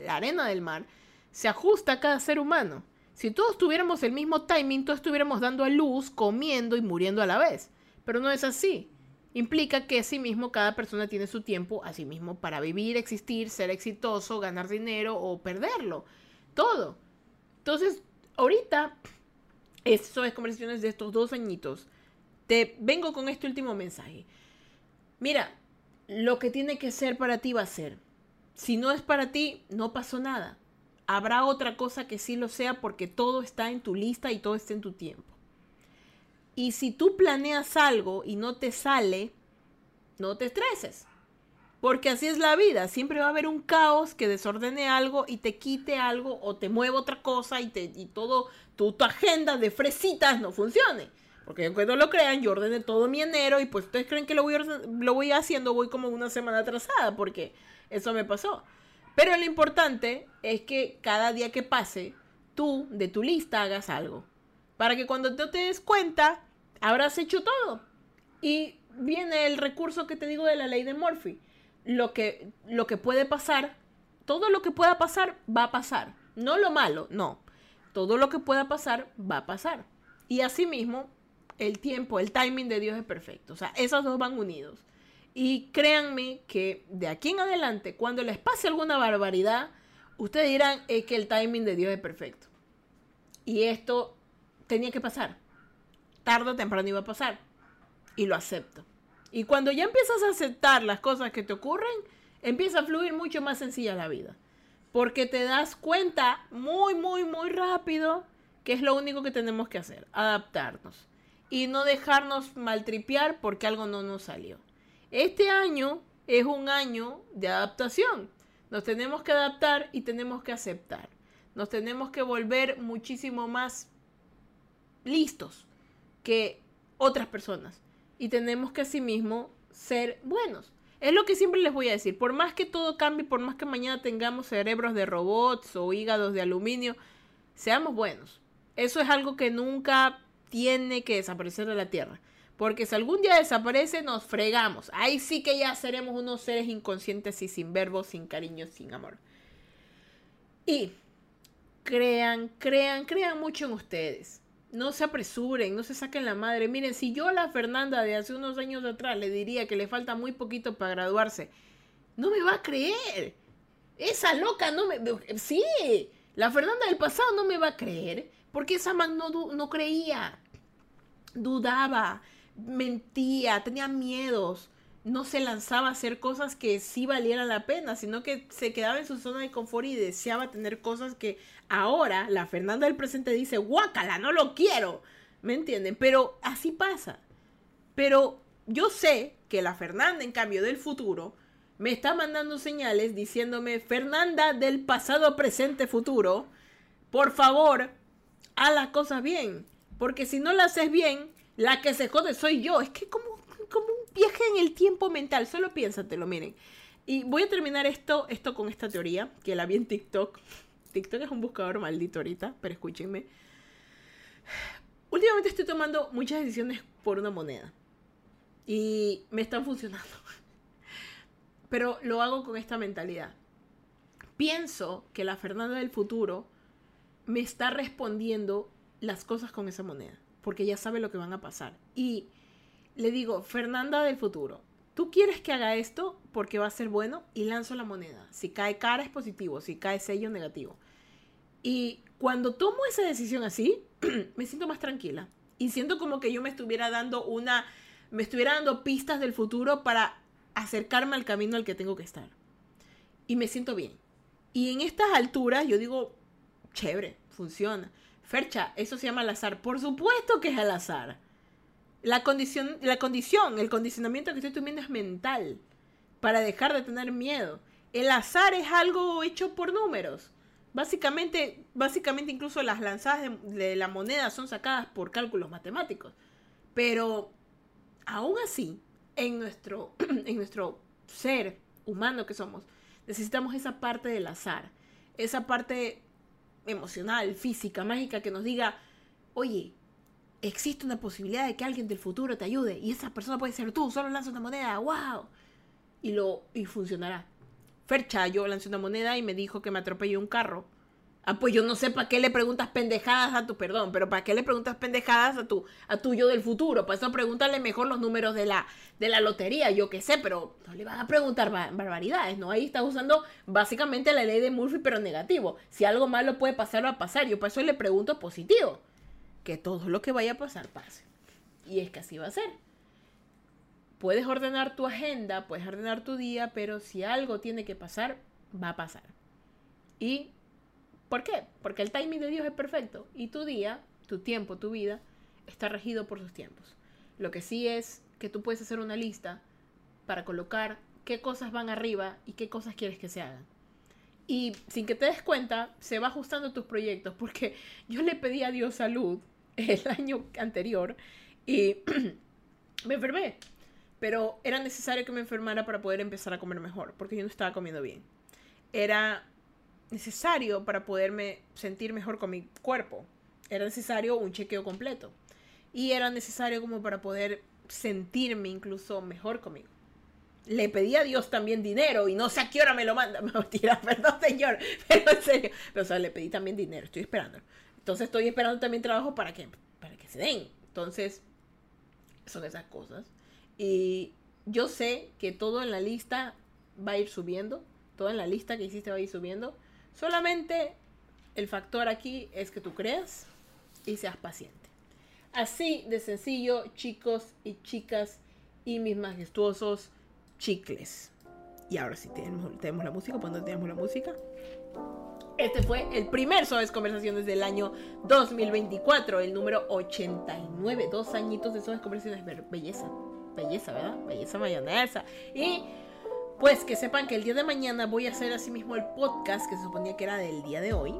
la arena del mar, se ajusta a cada ser humano. Si todos tuviéramos el mismo timing, todos estuviéramos dando a luz, comiendo y muriendo a la vez. Pero no es así. Implica que sí mismo cada persona tiene su tiempo a sí mismo para vivir, existir, ser exitoso, ganar dinero o perderlo. Todo. Entonces, ahorita, eso es conversaciones de estos dos añitos. Te vengo con este último mensaje. Mira, lo que tiene que ser para ti va a ser. Si no es para ti, no pasó nada. Habrá otra cosa que sí lo sea porque todo está en tu lista y todo está en tu tiempo. Y si tú planeas algo y no te sale, no te estreses. Porque así es la vida. Siempre va a haber un caos que desordene algo y te quite algo o te mueva otra cosa y, te, y todo tu, tu agenda de fresitas no funcione. Porque aunque no lo crean, yo ordené todo mi enero y pues ustedes creen que lo voy, lo voy haciendo, voy como una semana atrasada porque eso me pasó. Pero lo importante es que cada día que pase, tú de tu lista hagas algo. Para que cuando te des cuenta, habrás hecho todo. Y viene el recurso que te digo de la ley de Murphy. Lo que, lo que puede pasar, todo lo que pueda pasar, va a pasar. No lo malo, no. Todo lo que pueda pasar, va a pasar. Y asimismo, el tiempo, el timing de Dios es perfecto. O sea, esos dos van unidos. Y créanme que de aquí en adelante, cuando les pase alguna barbaridad, ustedes dirán que el timing de Dios es perfecto. Y esto tenía que pasar. Tarde o temprano iba a pasar. Y lo acepto. Y cuando ya empiezas a aceptar las cosas que te ocurren, empieza a fluir mucho más sencilla la vida. Porque te das cuenta muy, muy, muy rápido que es lo único que tenemos que hacer, adaptarnos y no dejarnos maltripear porque algo no nos salió. Este año es un año de adaptación. Nos tenemos que adaptar y tenemos que aceptar. Nos tenemos que volver muchísimo más listos que otras personas. Y tenemos que asimismo ser buenos. Es lo que siempre les voy a decir. Por más que todo cambie, por más que mañana tengamos cerebros de robots o hígados de aluminio, seamos buenos. Eso es algo que nunca tiene que desaparecer de la Tierra. Porque si algún día desaparece, nos fregamos. Ahí sí que ya seremos unos seres inconscientes y sin verbos, sin cariño, sin amor. Y crean, crean, crean mucho en ustedes. No se apresuren, no se saquen la madre. Miren, si yo a la Fernanda de hace unos años atrás le diría que le falta muy poquito para graduarse, no me va a creer. Esa loca no me... Sí, la Fernanda del pasado no me va a creer. Porque esa man no, no creía, dudaba, mentía, tenía miedos, no se lanzaba a hacer cosas que sí valieran la pena, sino que se quedaba en su zona de confort y deseaba tener cosas que ahora la Fernanda del presente dice, guácala, no lo quiero. ¿Me entienden? Pero así pasa. Pero yo sé que la Fernanda, en cambio, del futuro, me está mandando señales diciéndome, Fernanda del pasado, presente, futuro, por favor, haz las cosas bien. Porque si no las haces bien, la que se jode soy yo. Es que como, como un viaje en el tiempo mental. Solo piénsatelo, miren. Y voy a terminar esto, esto con esta teoría, que la vi en TikTok. TikTok es un buscador maldito ahorita, pero escúchenme. Últimamente estoy tomando muchas decisiones por una moneda. Y me están funcionando. (laughs) Pero lo hago con esta mentalidad. Pienso que la Fernanda del futuro me está respondiendo las cosas con esa moneda, porque ya sabe lo que van a pasar. Y le digo, Fernanda del futuro, tú quieres que haga esto porque va a ser bueno y lanzo la moneda. Si cae cara es positivo, si cae sello negativo. Y cuando tomo esa decisión así, (clears throat) me siento más tranquila. Y siento como que yo me estuviera dando una, me estuviera dando pistas del futuro para acercarme al camino al que tengo que estar. Y me siento bien. Y en estas alturas yo digo, chévere, funciona. Fercha, eso se llama al azar. Por supuesto que es al azar. La condición, la condición, el condicionamiento que estoy teniendo es mental. Para dejar de tener miedo. El azar es algo hecho por números. Básicamente, básicamente incluso las lanzadas de, de la moneda son sacadas por cálculos matemáticos. Pero aún así, en nuestro, (clears throat) en nuestro ser humano que somos, necesitamos esa parte del azar. Esa parte emocional, física, mágica, que nos diga, oye, existe una posibilidad de que alguien del futuro te ayude y esa persona puede ser tú, solo lanza una moneda, wow. y, lo, y funcionará. Fer Chayo lanzó una moneda y me dijo que me atropelló un carro. Ah, pues yo no sé para qué le preguntas pendejadas a tu, perdón, pero para qué le preguntas pendejadas a tu, a tu yo del futuro. Para eso pregúntale mejor los números de la, de la lotería, yo qué sé, pero no le vas a preguntar barbaridades, ¿no? Ahí estás usando básicamente la ley de Murphy, pero negativo. Si algo malo puede pasar, va a pasar. Yo para eso le pregunto positivo. Que todo lo que vaya a pasar pase. Y es que así va a ser. Puedes ordenar tu agenda, puedes ordenar tu día, pero si algo tiene que pasar, va a pasar. Y ¿Por qué? Porque el timing de Dios es perfecto y tu día, tu tiempo, tu vida está regido por sus tiempos. Lo que sí es que tú puedes hacer una lista para colocar qué cosas van arriba y qué cosas quieres que se hagan. Y sin que te des cuenta, se va ajustando tus proyectos porque (laughs) yo le pedí a Dios salud el (laughs) año anterior y (clears throat) me enfermé. Pero era necesario que me enfermara para poder empezar a comer mejor, porque yo no estaba comiendo bien. Era necesario para poderme sentir mejor con mi cuerpo. Era necesario un chequeo completo. Y era necesario como para poder sentirme incluso mejor conmigo. Le pedí a Dios también dinero y no sé a qué hora me lo manda. (laughs) Perdón, señor. Pero en serio. Pero, o sea, le pedí también dinero. Estoy esperando. Entonces estoy esperando también trabajo para que, para que se den. Entonces, son esas cosas. Y yo sé que todo en la lista va a ir subiendo. Todo en la lista que hiciste va a ir subiendo. Solamente el factor aquí es que tú creas y seas paciente. Así de sencillo, chicos y chicas y mis majestuosos chicles. Y ahora sí tenemos, la música. ¿Cuándo tenemos la música? Este fue el primer Suaves Conversaciones del año 2024, el número 89. Dos añitos de Suaves Conversaciones. Belleza, belleza, ¿verdad? Belleza mayonesa. Y pues que sepan que el día de mañana voy a hacer así mismo el podcast que se suponía que era del día de hoy,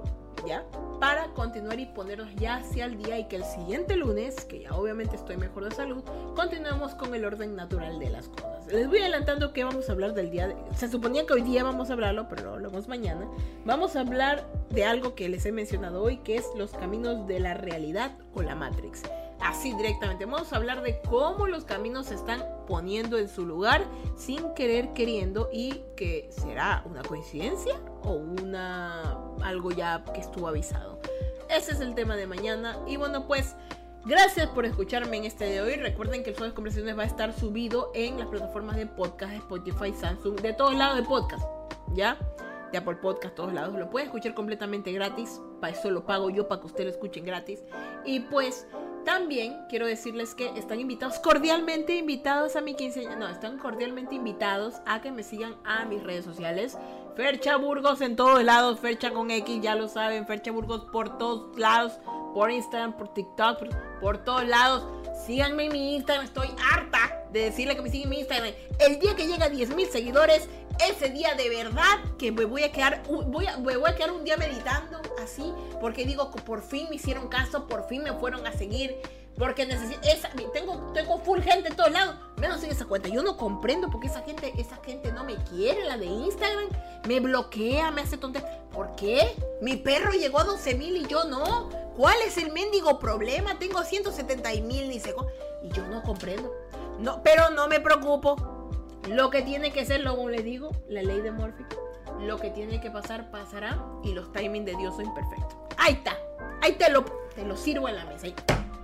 ¿ya? Para continuar y ponernos ya hacia el día y que el siguiente lunes, que ya obviamente estoy mejor de salud, continuemos con el orden natural de las cosas. Les voy adelantando que vamos a hablar del día de... Se suponía que hoy día vamos a hablarlo, pero lo hablamos mañana. Vamos a hablar de algo que les he mencionado hoy, que es los caminos de la realidad o la Matrix así directamente. Vamos a hablar de cómo los caminos se están poniendo en su lugar sin querer queriendo y que será una coincidencia o una algo ya que estuvo avisado. Ese es el tema de mañana y bueno pues Gracias por escucharme en este de hoy. Recuerden que el de Conversaciones va a estar subido en las plataformas de podcast, Spotify, Samsung, de todos lados de podcast. ¿Ya? Ya por Podcast, todos lados. Lo pueden escuchar completamente gratis. Para eso lo pago yo, para que ustedes lo escuchen gratis. Y pues también quiero decirles que están invitados, cordialmente invitados a mi quinceañera. No, están cordialmente invitados a que me sigan a mis redes sociales. Fercha Burgos en todos lados, Fercha con X, ya lo saben, Fercha Burgos por todos lados, por Instagram, por TikTok, por, todos lados. Síganme en mi Instagram, estoy harta de decirle que me sigan en mi Instagram. El día que llega a 10 mil seguidores, ese día de verdad que me voy a quedar, voy me voy a quedar un día meditando así, porque digo por fin me hicieron caso, por fin me fueron a seguir, porque necesito, esa, tengo, tengo full gente en todos lados, menos en esa cuenta. Yo no comprendo porque esa gente, esa gente no me quiere, la de Instagram, me bloquea, me hace tontería. ¿Por qué? Mi perro llegó a 12 mil y yo no. ¿Cuál es el mendigo problema? Tengo 170 mil ni sé Y yo no comprendo. No, pero no me preocupo lo que tiene que ser, luego le digo, la ley de Murphy. Lo que tiene que pasar, pasará. Y los timings de Dios son imperfectos. Ahí está. Ahí te lo, te lo sirvo en la mesa. Ahí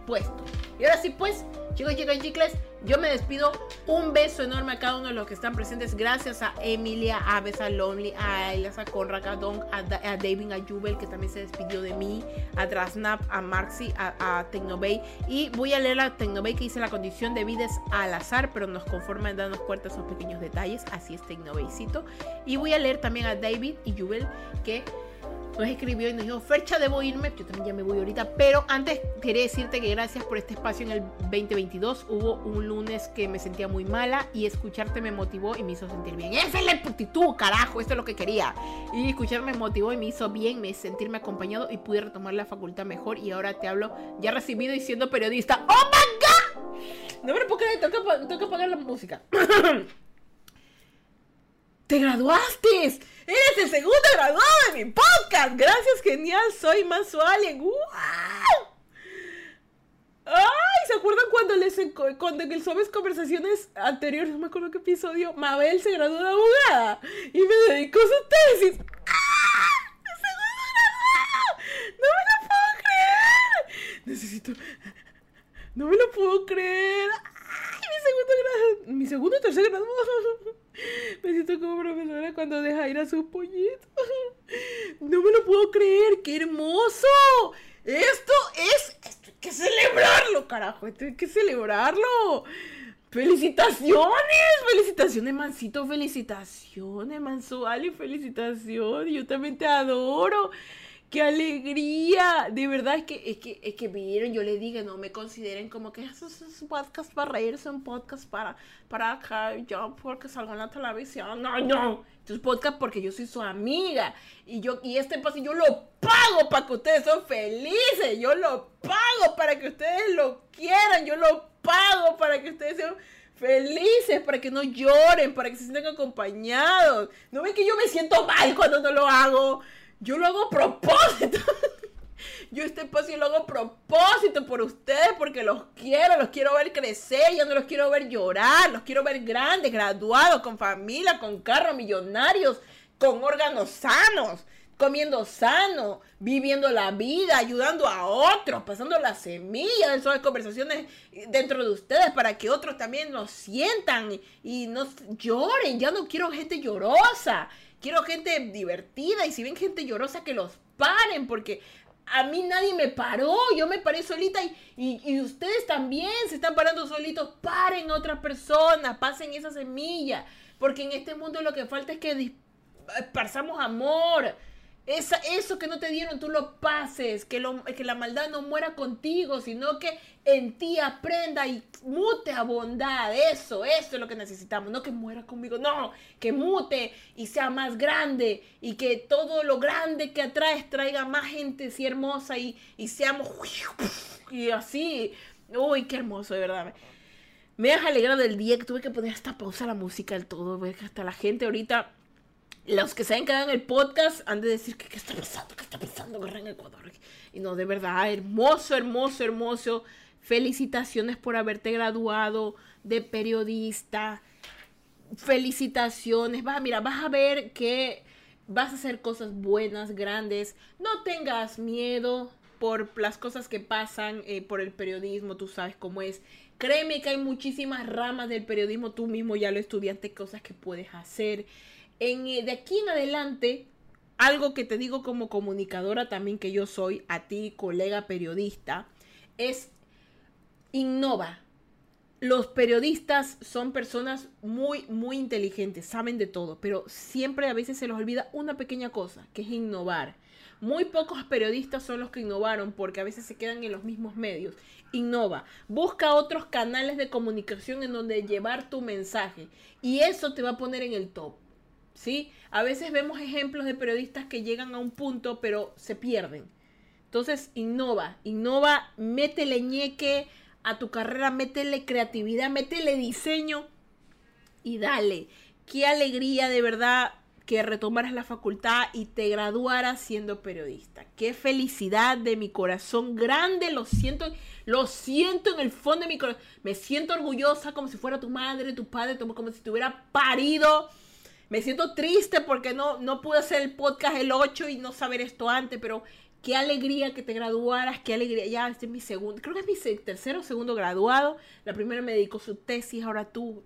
puesto. Y ahora sí, pues, chicos, chicos, chicles, yo me despido. Un beso enorme a cada uno de los que están presentes. Gracias a Emilia, a Besa Lonely, a Elias, a Conrad, a Don, a, David, a Jubel, que también se despidió de mí, a Drasnap, a Marxi, a, a Tecnobay. Y voy a leer a Tecnobay que dice la condición de vida es al azar, pero nos conforma en darnos cuenta esos pequeños detalles. Así es Tecnobaycito. Y voy a leer también a David y Jubel que nos escribió y nos dijo, Fercha, debo irme, yo también ya me voy ahorita, pero antes quería decirte que gracias por este espacio en el 2022. Hubo un lunes que me sentía muy mala y escucharte me motivó y me hizo sentir bien. Esa es la actitud, carajo, esto es lo que quería. Y escucharme me motivó y me hizo bien, me sentirme acompañado y pude retomar la facultad mejor y ahora te hablo ya recibido y siendo periodista. ¡Oh my god! No me puedo creer, tengo que apagar la música. (coughs) ¡Te graduaste! Eres el segundo graduado de mi podcast. Gracias, genial. Soy Manso Alien. ¡Ay! ¿Se acuerdan cuando les cuando en el Suaves Conversaciones anteriores, no me acuerdo qué episodio, Mabel se graduó de abogada y me dedicó su tesis. ¡Ah! ¡No me lo puedo creer! Necesito... No me lo puedo creer. ¡Ay, mi segundo grado! Mi segundo o tercer grado. (laughs) Me siento como profesora cuando deja ir a sus pollitos. (laughs) No me lo puedo creer. ¡Qué hermoso! Esto es... Esto hay que celebrarlo, carajo. Esto hay que celebrarlo. ¡Felicitaciones! ¡Felicitaciones, Mancito! ¡Felicitaciones, Mansuali! ¡Felicitaciones! Yo también te adoro. ¡Qué alegría! De verdad es que, es que, es que yo le dije, no me consideren como que esos es podcast para reír, son podcast para, para acá, yo porque salgo en la televisión. No, no. Esto es podcast porque yo soy su amiga. Y yo, y este paso lo pago para que ustedes son felices. Yo lo pago para que ustedes lo quieran. Yo lo pago para que ustedes sean felices, para que no lloren, para que se sientan acompañados. ¿No ven que yo me siento mal cuando no lo hago? Yo lo hago a propósito. Yo este espacio lo hago propósito por ustedes porque los quiero, los quiero ver crecer, ya no los quiero ver llorar, los quiero ver grandes, graduados, con familia, con carros millonarios, con órganos sanos, comiendo sano, viviendo la vida, ayudando a otros, pasando la semilla de esas conversaciones dentro de ustedes para que otros también nos sientan y no lloren. Ya no quiero gente llorosa. Quiero gente divertida y si ven gente llorosa que los paren porque a mí nadie me paró, yo me paré solita y, y, ustedes también se están parando solitos, paren a otra persona, pasen esa semilla, porque en este mundo lo que falta es que esparzamos amor, esa, eso que no te dieron, tú lo pases, que, lo, que la maldad no muera contigo, sino que en ti aprenda y mute a bondad. Eso, eso es lo que necesitamos. No que muera conmigo, no, que mute y sea más grande y que todo lo grande que atraes traiga más gente así hermosa y, y seamos y así. Uy, qué hermoso, de verdad. Me has alegrado el día que tuve que poner hasta pausa la música del todo, hasta la gente ahorita los que se han quedado en el podcast han de decir que qué está pasando, qué está pasando en Ecuador. Y no, de verdad, hermoso, hermoso, hermoso. Felicitaciones por haberte graduado de periodista. Felicitaciones. Vas, mira, vas a ver que vas a hacer cosas buenas, grandes. No tengas miedo por las cosas que pasan eh, por el periodismo, tú sabes cómo es. Créeme que hay muchísimas ramas del periodismo, tú mismo ya lo estudiaste, cosas que puedes hacer. Eh, de aquí en adelante, algo que te digo como comunicadora también que yo soy, a ti, colega periodista, es innova. Los periodistas son personas muy, muy inteligentes, saben de todo, pero siempre a veces se les olvida una pequeña cosa, que es innovar. Muy pocos periodistas son los que innovaron porque a veces se quedan en los mismos medios. Innova, busca otros canales de comunicación en donde llevar tu mensaje y eso te va a poner en el top. ¿Sí? A veces vemos ejemplos de periodistas que llegan a un punto pero se pierden. Entonces, innova, innova, métele ñeque a tu carrera, métele creatividad, métele diseño y dale. Qué alegría de verdad que retomaras la facultad y te graduaras siendo periodista. Qué felicidad de mi corazón grande, lo siento, lo siento en el fondo de mi corazón. Me siento orgullosa como si fuera tu madre, tu padre, como si te hubiera parido me siento triste porque no, no pude hacer el podcast el 8 y no saber esto antes, pero qué alegría que te graduaras, qué alegría. Ya, este es mi segundo, creo que es mi tercero o segundo graduado. La primera me dedicó su tesis, ahora tú.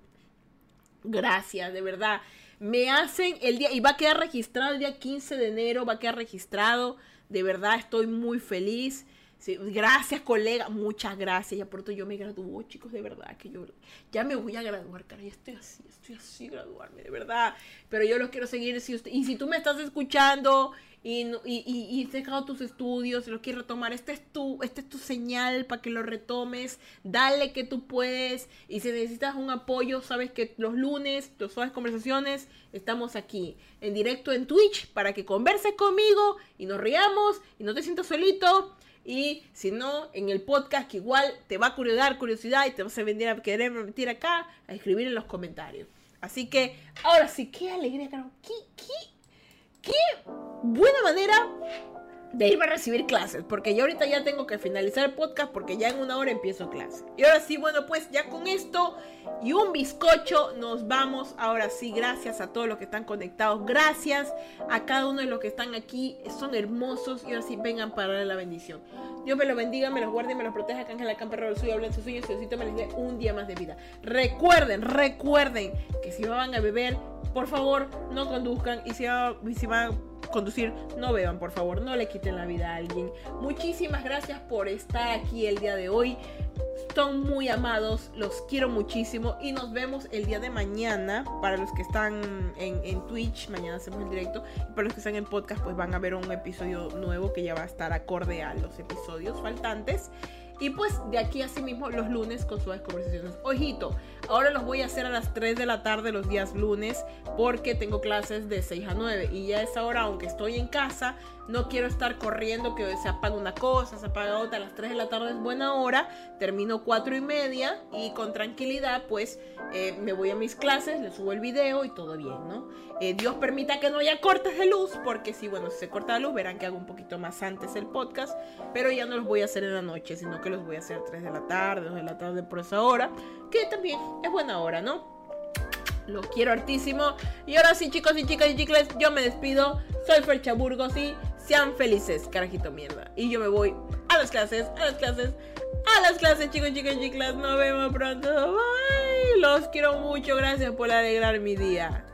Gracias, de verdad. Me hacen el día, y va a quedar registrado el día 15 de enero, va a quedar registrado. De verdad, estoy muy feliz gracias, colega. Muchas gracias. Ya pronto yo me gradúo, chicos, de verdad. Que yo ya me voy a graduar, cara. Ya estoy así, estoy así, graduarme, de verdad. Pero yo los quiero seguir. Si usted, y si tú me estás escuchando y, y, y, has dejado tus estudios los quieres retomar, este es tu, este es tu señal para que lo retomes. Dale que tú puedes. Y si necesitas un apoyo, sabes que los lunes, los suaves conversaciones, estamos aquí en directo en Twitch para que converses conmigo y nos riamos y no te sientas solito. Y si no, en el podcast que igual te va a dar curiosidad y te vas a venir a querer meter acá, a escribir en los comentarios. Así que, ahora sí, qué alegría, Carol. Qué, qué, qué buena manera de irme a recibir clases, porque yo ahorita ya tengo que finalizar el podcast porque ya en una hora empiezo clase. Y ahora sí, bueno, pues ya con esto y un bizcocho nos vamos. Ahora sí, gracias a todos los que están conectados, gracias a cada uno de los que están aquí, son hermosos y ahora sí vengan para darle la bendición. Dios me los bendiga, me los guarde y me los proteja, que Ángela Camperro suyo hablen su sueño y Diosito me les dé un día más de vida. Recuerden, recuerden que si van a beber, por favor, no conduzcan y si, van conducir, no beban, por favor, no le quiten la vida a alguien. Muchísimas gracias por estar aquí el día de hoy. Son muy amados, los quiero muchísimo y nos vemos el día de mañana. Para los que están en, en, Twitch, mañana hacemos el directo. Y para los que están en podcast, pues van a ver un episodio nuevo que ya va a estar acorde a los episodios faltantes. Y pues de aquí así mismo los lunes con suaves conversaciones. Ojito, ahora los voy a hacer a las 3 de la tarde los días lunes porque tengo clases de 6 a 9 y ya es ahora, aunque estoy en casa, no quiero estar corriendo que se apaga una cosa, se apaga otra. A las 3 de la tarde es buena hora, termino 4 y media y con tranquilidad pues eh, me voy a mis clases, le subo el video y todo bien, ¿no? Eh, Dios permita que no haya cortes de luz porque si, bueno, si se corta la luz verán que hago un poquito más antes el podcast, pero ya no los voy a hacer en la noche, sino que los voy a hacer a 3 de la tarde, 2 de la tarde por esa hora, que también es buena hora, ¿no? Los quiero hartísimo. Y ahora sí, chicos y chicas y chicles, yo me despido. Soy Fercha Burgos y sean felices, carajito mierda. Y yo me voy a las clases, a las clases, a las clases, chicos, chicas y chiclas. Nos vemos pronto. Bye. Los quiero mucho. Gracias por alegrar mi día.